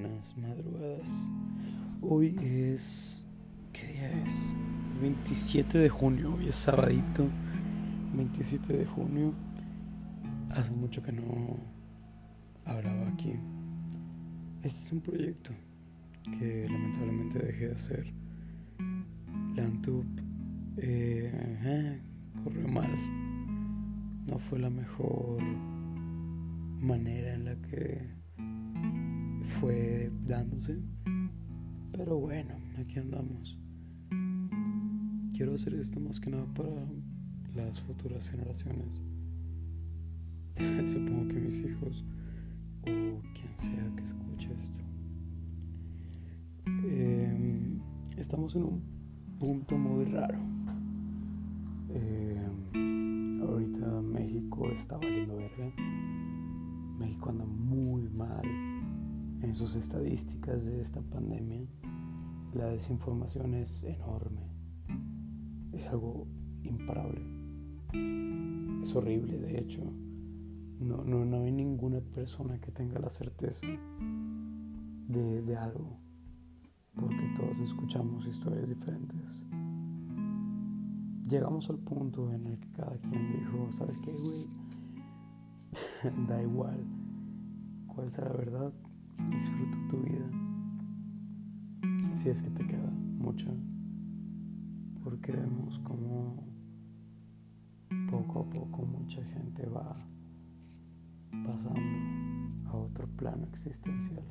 buenas madrugadas. Hoy es. ¿Qué día es? 27 de junio, hoy es sabadito. 27 de junio. Hace mucho que no hablaba aquí. Este es un proyecto que lamentablemente dejé de hacer. Lantup eh, corrió mal. No fue la mejor manera en la que fue dándose. Pero bueno, aquí andamos. Quiero hacer esto más que nada para las futuras generaciones. Supongo que mis hijos o quien sea que escuche esto. Em, estamos en un punto muy raro. Em, ahorita México está valiendo verga. México anda muy mal en sus estadísticas de esta pandemia, la desinformación es enorme. Es algo imparable. Es horrible, de hecho. No, no, no hay ninguna persona que tenga la certeza de, de algo, porque todos escuchamos historias diferentes. Llegamos al punto en el que cada quien dijo, ¿sabes qué, güey? da igual cuál sea la verdad, disfruta tu vida. Si es que te queda mucha. Porque vemos como poco a poco mucha gente va pasando a otro plano existencial.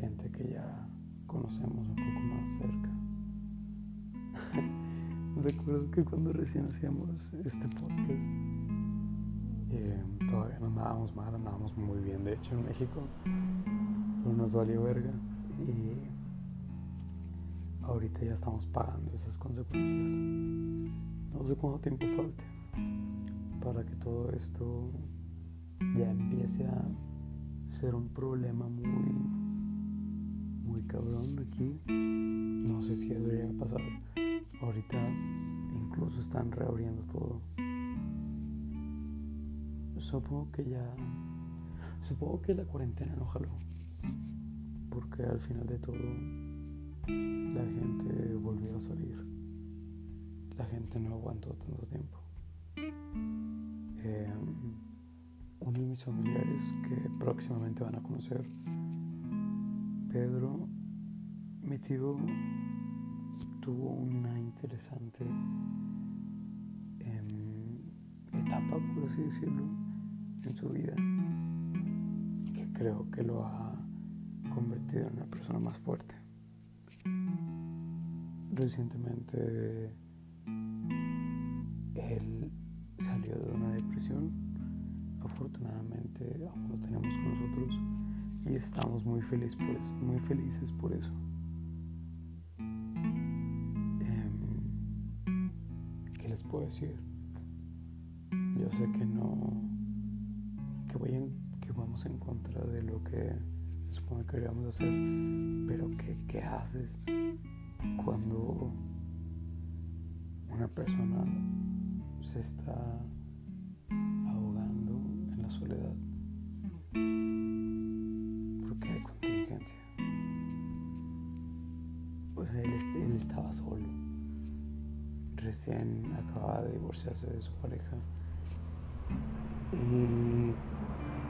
Gente que ya conocemos un poco más cerca. Recuerdo que cuando recién hacíamos este podcast, eh, todavía no andábamos mal, andábamos muy bien, de hecho, en México. Pero nos valió verga. Y ahorita ya estamos pagando esas consecuencias. No sé cuánto tiempo falte para que todo esto ya empiece a ser un problema muy, muy cabrón aquí. No sé si debería pasar. Ahorita incluso están reabriendo todo supongo que ya. Supongo que la cuarentena no jaló. Porque al final de todo, la gente volvió a salir. La gente no aguantó tanto tiempo. Em, uno de mis familiares que próximamente van a conocer, Pedro, mi tío tuvo una interesante em, etapa, por así decirlo en su vida que creo que lo ha convertido en una persona más fuerte. Recientemente él salió de una depresión, afortunadamente aún lo tenemos con nosotros y estamos muy felices por eso, muy felices por eso. Em, ¿Qué les puedo decir? Yo sé que no que, que vamos en contra de lo que se supone que queríamos hacer, pero ¿qué, ¿qué haces cuando una persona se está ahogando en la soledad? Porque hay contingencia. Pues él estaba solo. Recién acababa de divorciarse de su pareja. Y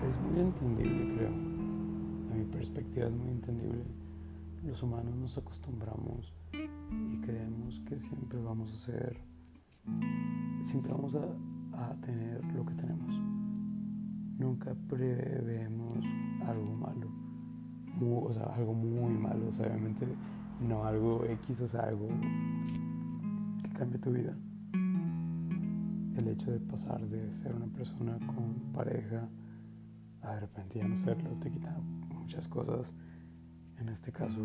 es muy entendible, creo. A mi perspectiva es muy entendible. Los humanos nos acostumbramos y creemos que siempre vamos a ser, siempre vamos a, tener lo que tenemos. Nunca preveemos algo malo, o sea, algo muy malo, o sea, obviamente no algo X, o algo que cambie tu vida. El hecho de pasar de ser una persona con pareja de repente ya no serlo te quita muchas cosas. En este caso,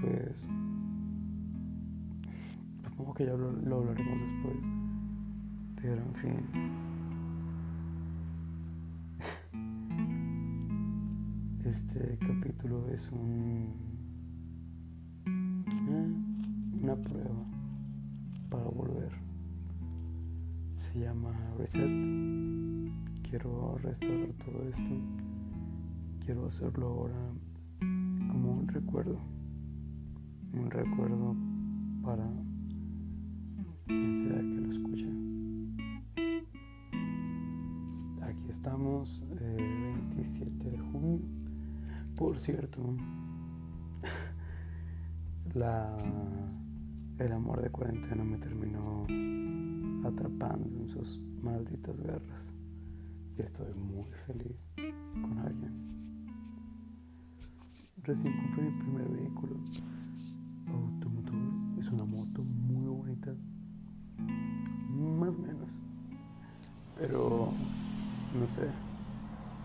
pues, supongo que ya lo, lo hablaremos después. Pero en fin. Este capítulo es un eh, una prueba para volver. Llama Reset quiero restaurar todo esto quiero hacerlo ahora como un recuerdo, un recuerdo para quien sea que lo escuche. Aquí estamos, 27 eh, de junio. Por cierto, la, el amor de cuarentena me terminó atrapando en sus malditas garras y estoy muy feliz con alguien. Recién compré mi primer vehículo automotor. Es una moto muy bonita. Más o menos. Pero no sé.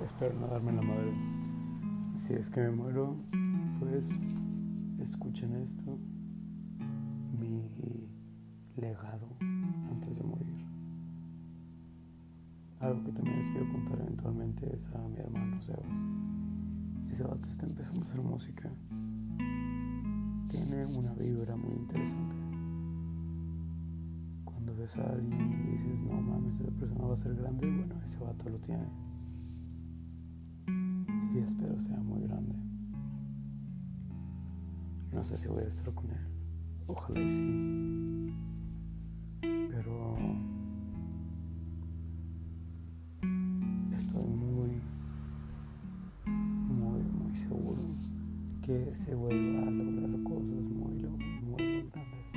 Espero no darme la madre. Si es que me muero, pues escuchen esto. Mi legado antes de morir. Algo que también les quiero contar eventualmente es a mi hermano Sebas. Ese vato está empezando a hacer música. Tiene una vibra muy interesante. Cuando ves a alguien y dices, no mames, esa persona va a ser grande, bueno, ese vato lo tiene. Y espero sea muy grande. No sé si voy a estar con él. Ojalá y sí. Pero que se vuelva a lograr cosas muy, muy, grandes.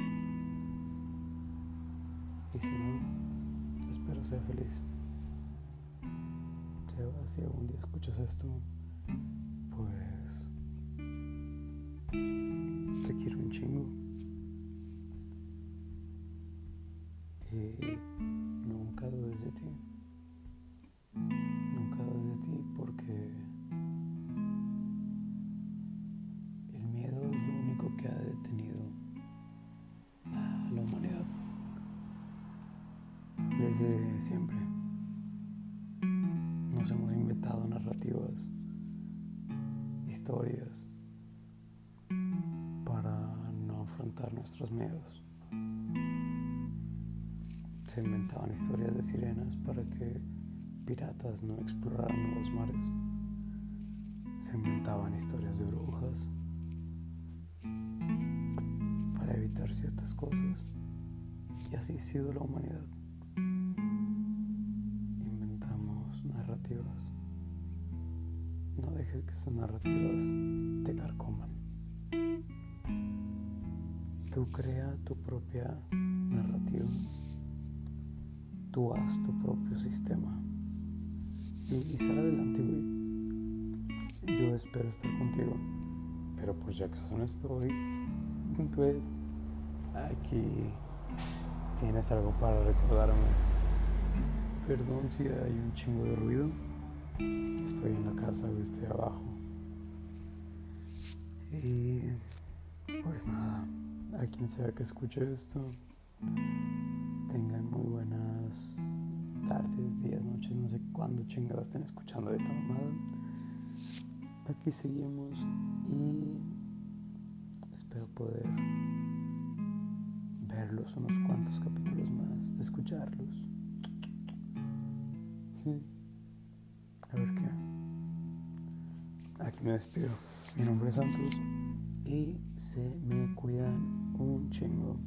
Y si no, espero ser feliz. Si algún día escuchas esto, pues te quiero un chingo. Y nunca dudes de ti. Nunca dudes de ti porque desde siempre. Nos hemos inventado narrativas, historias, para no afrontar nuestros miedos. Se inventaban historias de sirenas para que piratas no exploraran nuevos mares. Se inventaban historias de brujas para evitar ciertas cosas. Y así ha sido la humanidad. No dejes que esas narrativas te carcoman. Tú crea tu propia narrativa. Tú haz tu propio sistema. Y, y sal adelante, güey. Yo espero estar contigo. Pero por si acaso no estoy, pues aquí tienes algo para recordarme. Perdón si hay un chingo de ruido. Estoy en la casa, estoy abajo. Y pues nada, a quien sea que escuche esto, días, noches, no sé cuándo chingados estén escuchando esta mamada. Aquí seguimos y espero poder verlos unos cuantos capítulos más, escucharlos. A ver qué. Aquí me despido. Mi nombre es Santos y se me cuidan un chingo.